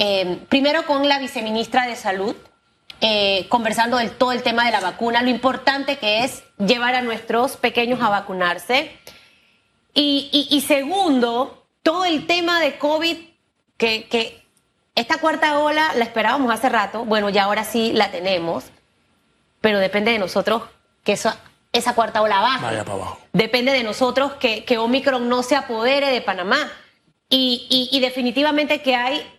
eh, primero con la viceministra de Salud, eh, conversando del todo el tema de la vacuna, lo importante que es llevar a nuestros pequeños a vacunarse. Y, segundo, todo el tema de COVID, que, esta cuarta ola la esperábamos hace rato, bueno, ya ahora sí la tenemos, pero depende de nosotros que esa cuarta ola baje. Vaya para abajo. Depende de nosotros que, que Omicron no se apodere de Panamá. Y, y definitivamente que hay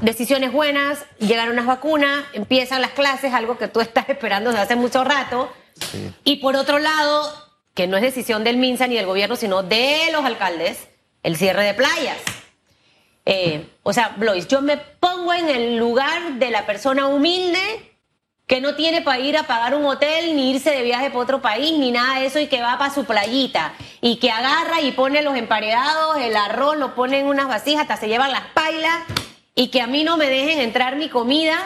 decisiones buenas, llegaron unas vacunas, empiezan las clases, algo que tú estás esperando desde hace mucho rato. Y por otro lado, que no es decisión del MINSA ni del gobierno, sino de los alcaldes, el cierre de playas. Eh, o sea, Blois, yo me pongo en el lugar de la persona humilde que no tiene para ir a pagar un hotel, ni irse de viaje para otro país, ni nada de eso, y que va para su playita, y que agarra y pone los emparedados, el arroz, lo pone en unas vasijas, hasta se llevan las pailas y que a mí no me dejen entrar mi comida,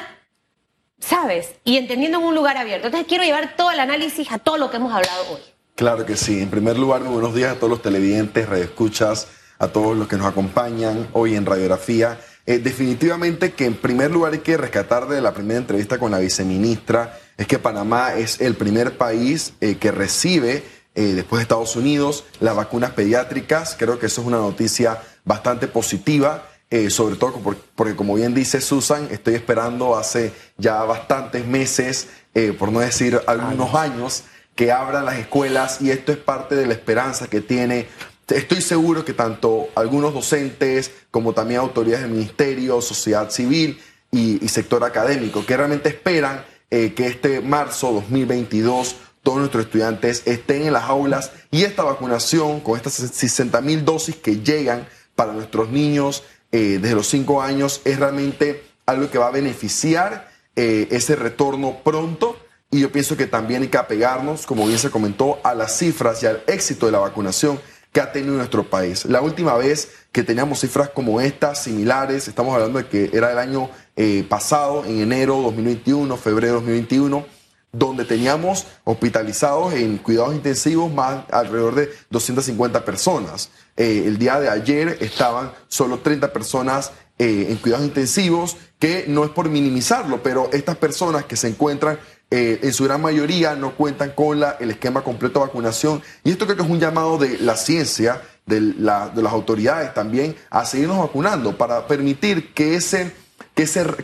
¿sabes? Y entendiendo en un lugar abierto. Entonces quiero llevar todo el análisis a todo lo que hemos hablado hoy. Claro que sí. En primer lugar, buenos días a todos los televidentes, radioescuchas, a todos los que nos acompañan hoy en Radiografía. Eh, definitivamente que en primer lugar hay que rescatar de la primera entrevista con la viceministra, es que Panamá es el primer país eh, que recibe, eh, después de Estados Unidos, las vacunas pediátricas. Creo que eso es una noticia bastante positiva. Eh, sobre todo porque, como bien dice Susan, estoy esperando hace ya bastantes meses, eh, por no decir algunos años, que abran las escuelas y esto es parte de la esperanza que tiene. Estoy seguro que tanto algunos docentes como también autoridades del ministerio, sociedad civil y, sector académico, que realmente esperan eh, que este marzo 2022 todos nuestros estudiantes estén en las aulas y esta vacunación con estas 60 mil dosis que llegan para nuestros niños eh, desde los cinco años es realmente algo que va a beneficiar eh, ese retorno pronto. Y yo pienso que también hay que apegarnos, como bien se comentó, a las cifras y al éxito de la vacunación que ha tenido nuestro país. La última vez que teníamos cifras como estas, similares, estamos hablando de que era el año eh, pasado, en enero 2021, febrero 2021, donde teníamos hospitalizados en cuidados intensivos más alrededor de 250 personas. Eh, el día de ayer estaban solo 30 personas eh, en cuidados intensivos, que no es por minimizarlo, pero estas personas que se encuentran eh, en su gran mayoría no cuentan con la, el esquema completo de vacunación. Y esto creo que es un llamado de la ciencia, de, de las autoridades también, a seguirnos vacunando para permitir que ese,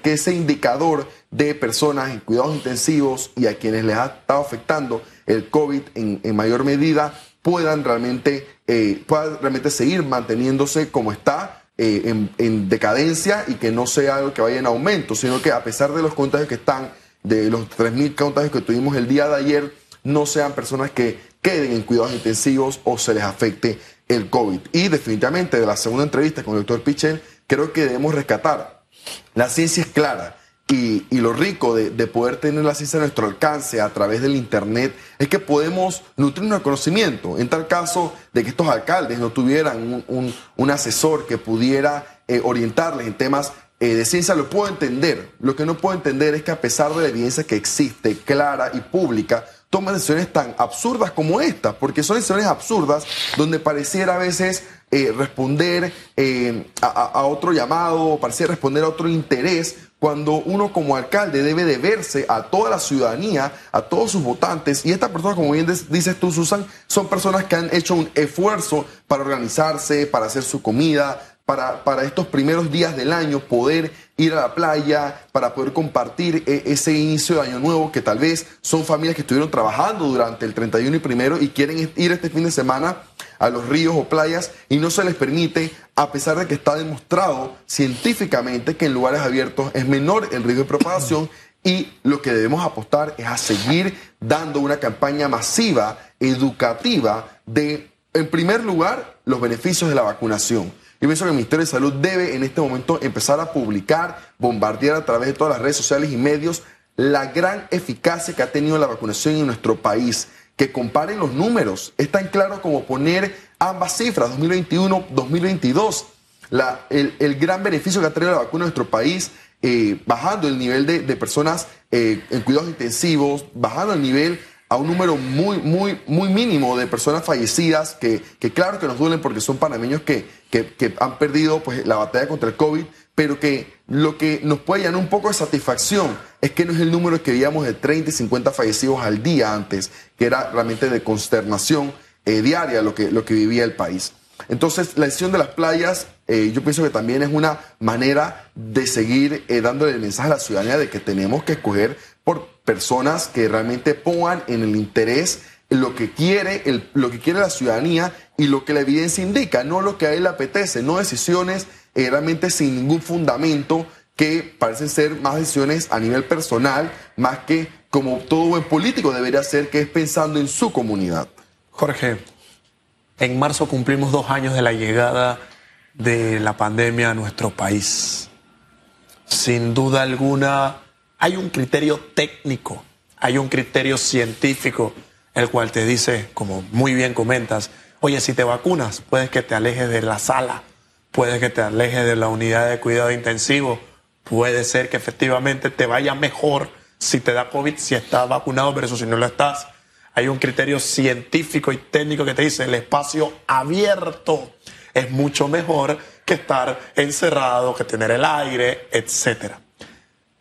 que ese, indicador de personas en cuidados intensivos y a quienes les ha estado afectando el COVID en, en mayor medida puedan realmente, eh, puedan realmente seguir manteniéndose como está. Eh, en, en, decadencia y que no sea algo que vaya en aumento, sino que a pesar de los contagios que están, de los 3.000 contagios que tuvimos el día de ayer, no sean personas que queden en cuidados intensivos o se les afecte el COVID. Y definitivamente de la segunda entrevista con el doctor Pichel, creo que debemos rescatar. La ciencia es clara y, lo rico de, poder tener la ciencia a nuestro alcance a través del Internet es que podemos nutrir nuestro conocimiento. En tal caso de que estos alcaldes no tuvieran un, asesor que pudiera eh, orientarles en temas eh, de ciencia, lo puedo entender. Lo que no puedo entender es que a pesar de la evidencia que existe, clara y pública, toman decisiones tan absurdas como esta, porque son decisiones absurdas donde pareciera a veces eh, responder a, a, otro llamado, pareciera responder a otro interés cuando uno como alcalde debe deberse a toda la ciudadanía, a todos sus votantes, y estas personas, como bien dices tú, Susan, son personas que han hecho un esfuerzo para organizarse, para hacer su comida, para, para estos primeros días del año poder ir a la playa, para poder compartir e, ese inicio de año nuevo, que tal vez son familias que estuvieron trabajando durante el 31 y primero y quieren ir este fin de semana a los ríos o playas y no se les permite, a pesar de que está demostrado científicamente que en lugares abiertos es menor el riesgo de propagación y lo que debemos apostar es a seguir dando una campaña masiva, educativa, de, en primer lugar, los beneficios de la vacunación. Y pienso que el Ministerio de Salud debe en este momento empezar a publicar, bombardear a través de todas las redes sociales y medios la gran eficacia que ha tenido la vacunación en nuestro país que comparen los números. Es tan claro como poner ambas cifras, 2021, 2022. La, el, gran beneficio que ha traído la vacuna a nuestro país, eh, bajando el nivel de, personas eh, en cuidados intensivos, bajando el nivel a un número muy, muy, muy mínimo de personas fallecidas, que, que claro que nos duelen porque son panameños que, que, han perdido pues, la batalla contra el COVID, pero que lo que nos puede llenar un poco de satisfacción es que no es el número que veíamos de 30 y 50 fallecidos al día antes, que era realmente de consternación eh, diaria lo que, lo que vivía el país. Entonces, la decisión de las playas, eh, yo pienso que también es una manera de seguir eh, dándole el mensaje a la ciudadanía de que tenemos que escoger personas que realmente pongan en el interés lo que quiere, lo que quiere la ciudadanía y lo que la evidencia indica, no lo que a él le apetece, no decisiones eh, realmente sin ningún fundamento que parecen ser más decisiones a nivel personal, más que como todo buen político debería ser, que es pensando en su comunidad. Jorge, en marzo cumplimos dos años de la llegada de la pandemia a nuestro país. Sin duda alguna, hay un criterio técnico, hay un criterio científico, el cual te dice, como muy bien comentas, oye, si te vacunas, puedes que te alejes de la sala, puede que te alejes de la unidad de cuidado intensivo, puede ser que efectivamente te vaya mejor si te da COVID, si estás vacunado versus si no lo estás. Hay un criterio científico y técnico que te dice el espacio abierto es mucho mejor que estar encerrado, que tener el aire, etc.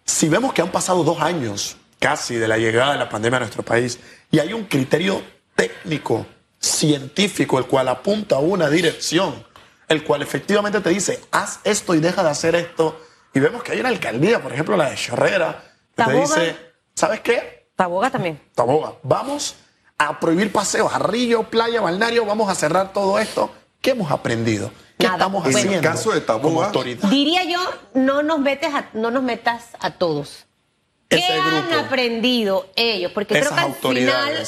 Si vemos que han pasado dos años casi de la llegada de la pandemia a nuestro país y hay un criterio técnico, científico, el cual apunta a una dirección, el cual efectivamente te dice, haz esto y deja de hacer esto. Y vemos que hay una alcaldía, por ejemplo, la de Chorrera, que te dice, ¿sabes qué? Taboga también. Taboga, vamos a prohibir paseos a río, playa, balneario, vamos a cerrar todo esto. ¿Qué hemos aprendido? ¿Qué estamos haciendo? En el caso de Taboga, diría yo, no nos metes no nos metas a todos. ¿Qué han aprendido ellos? Porque creo que al final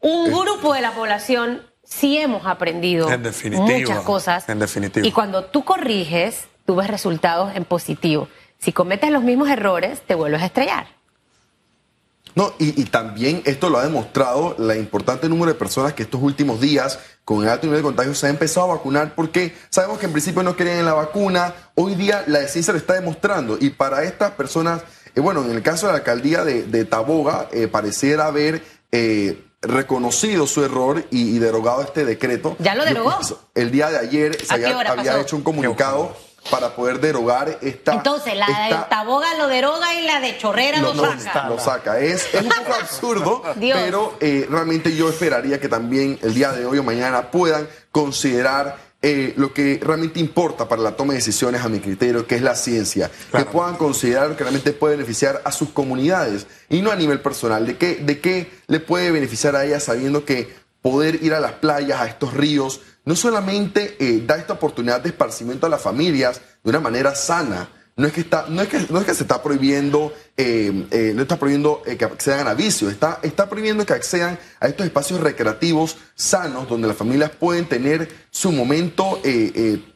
un grupo de la población sí hemos aprendido muchas cosas. En definitiva. Y cuando tú corriges, tú ves resultados en positivo. Si cometes los mismos errores, te vuelves a estrellar. No, y, también esto lo ha demostrado la importante número de personas que estos últimos días, con el alto nivel de contagio, se han empezado a vacunar porque sabemos que en principio no querían en la vacuna. Hoy día la ciencia lo está demostrando. Y para estas personas, eh, bueno, en el caso de la alcaldía de, Taboga, eh, pareciera haber eh, reconocido su error y, derogado este decreto. ¿Ya lo derogó? el día de ayer se había, hecho un comunicado para poder derogar esta. Entonces, la de Taboga lo deroga y la de Chorrera lo, saca. Lo saca. Es, un poco absurdo, pero eh, realmente yo esperaría que también el día de hoy o mañana puedan considerar eh, lo que realmente importa para la toma de decisiones, a mi criterio, que es la ciencia, que puedan considerar que realmente puede beneficiar a sus comunidades y no a nivel personal. ¿De qué, ¿De qué le puede beneficiar a ella sabiendo que poder ir a las playas, a estos ríos, no solamente eh, da esta oportunidad de esparcimiento a las familias de una manera sana, no es que está, no es que, no es que se está prohibiendo, eh, eh, no está prohibiendo eh, que accedan a vicios, está, está prohibiendo que accedan a estos espacios recreativos sanos donde las familias pueden tener su momento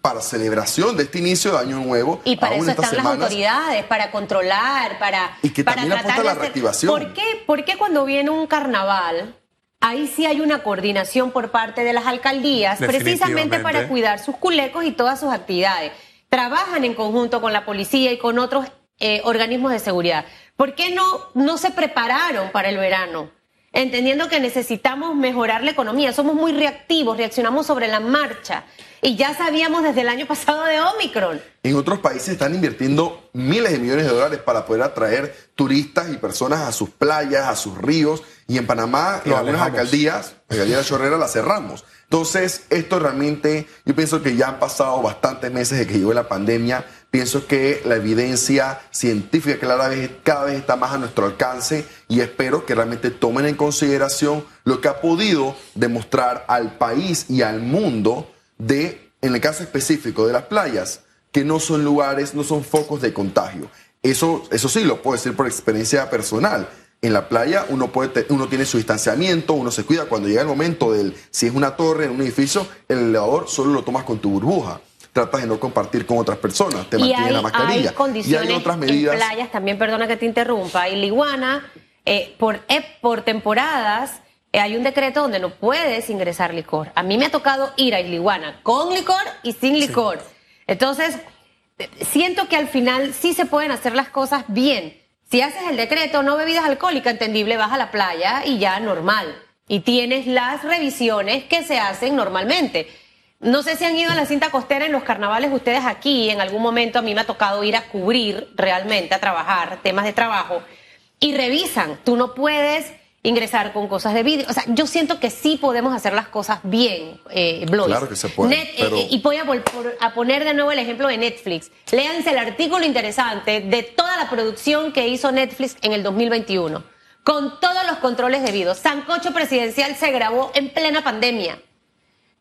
para celebración de este inicio de año nuevo. Y para eso están las autoridades, para controlar, para y que para también apunta la reactivación. ¿Por qué? ¿Por qué cuando viene un carnaval Ahí sí hay una coordinación por parte de las alcaldías, precisamente para cuidar sus culecos y todas sus actividades trabajan en conjunto con la policía y con otros eh, organismos de seguridad. ¿Por qué no, no se prepararon para el verano? Entendiendo que necesitamos mejorar la economía. Somos muy reactivos, reaccionamos sobre la marcha. Y ya sabíamos desde el año pasado de Omicron. En otros países están invirtiendo miles de millones de dólares para poder atraer turistas y personas a sus playas, a sus ríos. Y en Panamá, en algunas alcaldías, la alcaldía de Chorrera la cerramos. Entonces, esto realmente, yo pienso que ya han pasado bastantes meses de que llegó la pandemia. Pienso que la evidencia científica cada vez, cada vez está más a nuestro alcance y espero que realmente tomen en consideración lo que ha podido demostrar al país y al mundo de, en el caso específico de las playas, que no son lugares, no son focos de contagio. Eso, eso sí, lo puedo decir por experiencia personal en la playa uno, puede uno tiene su distanciamiento, uno se cuida. Cuando llega el momento del, si es una torre en un edificio, el elevador solo lo tomas con tu burbuja. Tratas de no compartir con otras personas, te mantienes la mascarilla. Hay condiciones y hay otras medidas. En playas, también perdona que te interrumpa, y Liguana, eh, por, eh, por temporadas, hay un decreto donde no puedes ingresar licor. A mí me ha tocado ir a Liguana con licor y sin licor. Entonces, siento que al final sí se pueden hacer las cosas bien si haces el decreto no bebidas alcohólicas, entendible, vas a la playa y ya normal. Y tienes las revisiones que se hacen normalmente. No sé si han ido a la cinta costera en los carnavales ustedes aquí. En algún momento a mí me ha tocado ir a cubrir realmente, a trabajar, temas de trabajo. Y revisan. Tú no puedes ingresar con cosas de vídeo. O sea, yo siento que sí podemos hacer las cosas bien, eh, Blois. Claro que se puede, Net- pero- eh, y voy a, a poner de nuevo el ejemplo de Netflix. Léanse el artículo interesante de toda la producción que hizo Netflix en el 2021, con todos los controles debidos. Sancocho Presidencial se grabó en plena pandemia.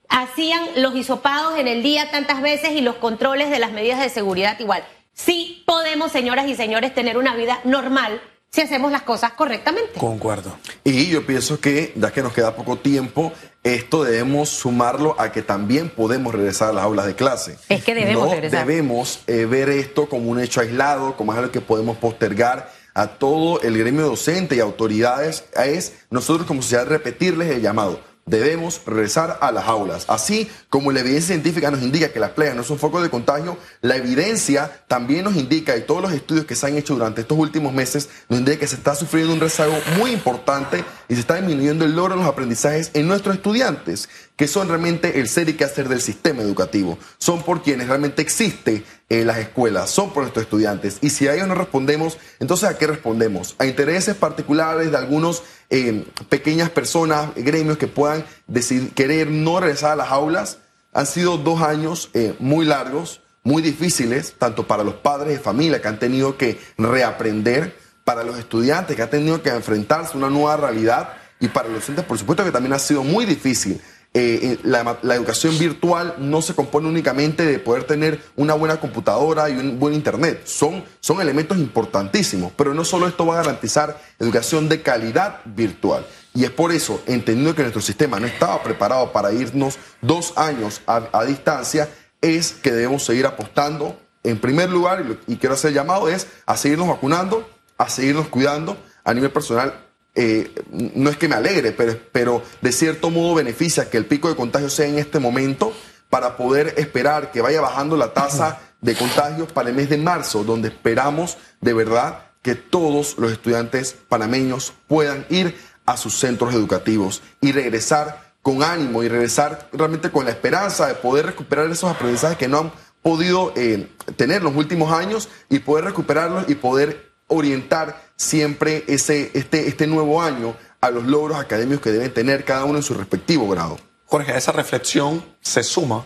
Hacían los hisopados en el día tantas veces y los controles de las medidas de seguridad igual. Sí podemos, señoras y señores, tener una vida normal si hacemos las cosas correctamente. Concuerdo. Y yo pienso que, ya que nos queda poco tiempo, esto debemos sumarlo a que también podemos regresar a las aulas de clase. Es que debemos no regresar. debemos eh, ver esto como un hecho aislado, como algo que podemos postergar a todo el gremio docente y autoridades. Es nosotros como sociedad repetirles el llamado. Debemos regresar a las aulas. Así como la evidencia científica nos indica que las playas no son focos de contagio, la evidencia también nos indica, y todos los estudios que se han hecho durante estos últimos meses, nos indica que se está sufriendo un rezago muy importante y se está disminuyendo el logro de los aprendizajes en nuestros estudiantes, que son realmente el ser y qué hacer del sistema educativo. Son por quienes realmente existe eh, las escuelas, son por nuestros estudiantes. Y si a ellos no respondemos, entonces ¿a qué respondemos? A intereses particulares de algunos eh, pequeñas personas, gremios que puedan decidir, querer no regresar a las aulas. Han sido dos años eh, muy largos, muy difíciles, tanto para los padres de familia que han tenido que reaprender, para los estudiantes que han tenido que enfrentarse a una nueva realidad y para los docentes, por supuesto, que también ha sido muy difícil. Eh, eh, la, educación virtual no se compone únicamente de poder tener una buena computadora y un buen internet. Son, son elementos importantísimos, pero no solo esto va a garantizar educación de calidad virtual. Y es por eso, entendiendo que nuestro sistema no estaba preparado para irnos dos años a, distancia, es que debemos seguir apostando. En primer lugar, y, y quiero hacer llamado, es a seguirnos vacunando, a seguirnos cuidando a nivel personal eh, no es que me alegre, pero, pero de cierto modo beneficia que el pico de contagio sea en este momento para poder esperar que vaya bajando la tasa de contagios para el mes de marzo, donde esperamos de verdad que todos los estudiantes panameños puedan ir a sus centros educativos y regresar con ánimo y regresar realmente con la esperanza de poder recuperar esos aprendizajes que no han podido eh, tener los últimos años y poder recuperarlos y poder orientar siempre ese, este, este nuevo año a los logros académicos que deben tener cada uno en su respectivo grado. Jorge, a esa reflexión se suma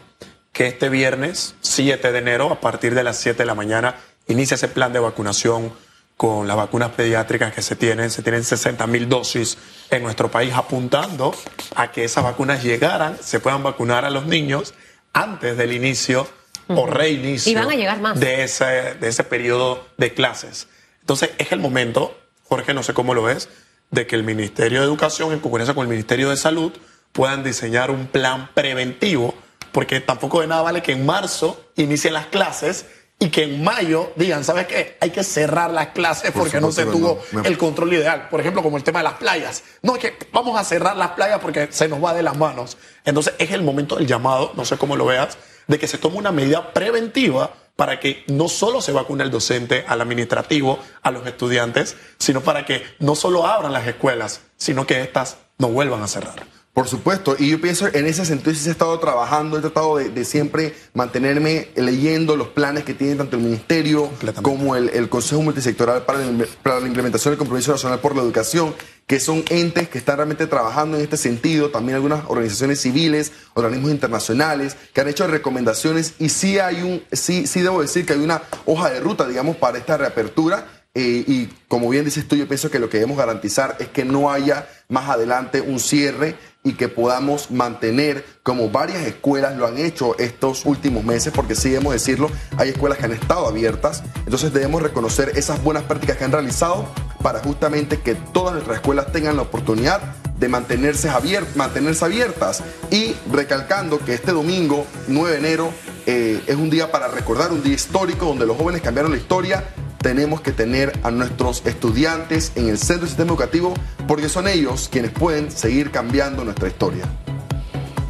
que este viernes 7 de enero, a partir de las 7 de la mañana, inicia ese plan de vacunación con las vacunas pediátricas que se tienen. Se tienen 60 mil dosis en nuestro país, apuntando a que esas vacunas llegaran, se puedan vacunar a los niños antes del inicio o reinicio Y van a llegar más. de ese, de ese periodo de clases. Entonces es el momento, Jorge, no sé cómo lo ves, de que el Ministerio de Educación, en concurrencia con el Ministerio de Salud, puedan diseñar un plan preventivo, porque tampoco de nada vale que en marzo inicien las clases y que en mayo digan, ¿sabes qué? Hay que cerrar las clases Por porque no se tuvo no. El control ideal. Por ejemplo, como el tema de las playas. No, es que vamos a cerrar las playas porque se nos va de las manos. Entonces es el momento del llamado, no sé cómo lo veas, de que se tome una medida preventiva para que no solo se vacune el docente, al administrativo, a los estudiantes, sino para que no solo abran las escuelas, sino que éstas no vuelvan a cerrar. Por supuesto, y yo pienso en ese sentido sí se ha estado trabajando, he tratado de, de siempre mantenerme leyendo los planes que tiene tanto el Ministerio como el, el Consejo Multisectoral para, la- para la implementación del Compromiso Nacional por la Educación, que son entes que están realmente trabajando en este sentido, también algunas organizaciones civiles, organismos internacionales, que han hecho recomendaciones y sí hay un, sí, sí debo decir que hay una hoja de ruta, digamos, para esta reapertura. Eh, y como bien dices tú, yo pienso que lo que debemos garantizar es que no haya más adelante un cierre y que podamos mantener, como varias escuelas lo han hecho estos últimos meses, porque sí debemos decirlo, hay escuelas que han estado abiertas, entonces debemos reconocer esas buenas prácticas que han realizado para justamente que todas nuestras escuelas tengan la oportunidad de mantenerse, mantenerse abiertas y recalcando que este domingo 9 de enero eh, es un día para recordar, un día histórico donde los jóvenes cambiaron la historia tenemos que tener a nuestros estudiantes en el centro del sistema educativo porque son ellos quienes pueden seguir cambiando nuestra historia.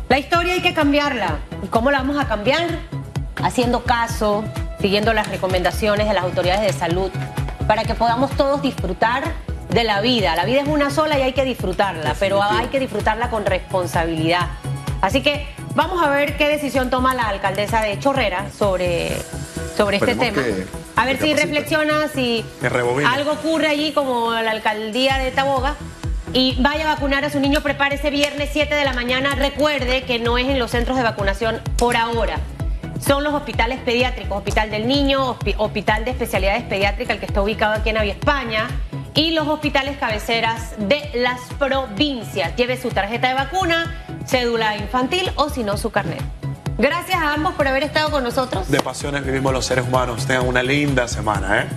La historia hay que cambiarla. ¿Y cómo la vamos a cambiar? Haciendo caso, siguiendo las recomendaciones de las autoridades de salud, para que podamos todos disfrutar de la vida. La vida es una sola y hay que disfrutarla, pero hay que disfrutarla con responsabilidad. Así que Vamos a ver qué decisión toma la alcaldesa de Chorrera sobre, sobre este tema. A ver si reflexiona, si algo ocurre allí como la alcaldía de Taboga. Y vaya a vacunar a su niño, prepárese viernes 7 de la mañana. Recuerde que no es en los centros de vacunación por ahora. Son los hospitales pediátricos, Hospital del Niño, hospi- Hospital de Especialidades Pediátricas, el que está ubicado aquí en Avia España, y los hospitales cabeceras de las provincias. Lleve su tarjeta de vacuna, cédula infantil o si no su carnet. Gracias a ambos por haber estado con nosotros. De pasiones vivimos los seres humanos. Tengan una linda semana, ¿eh?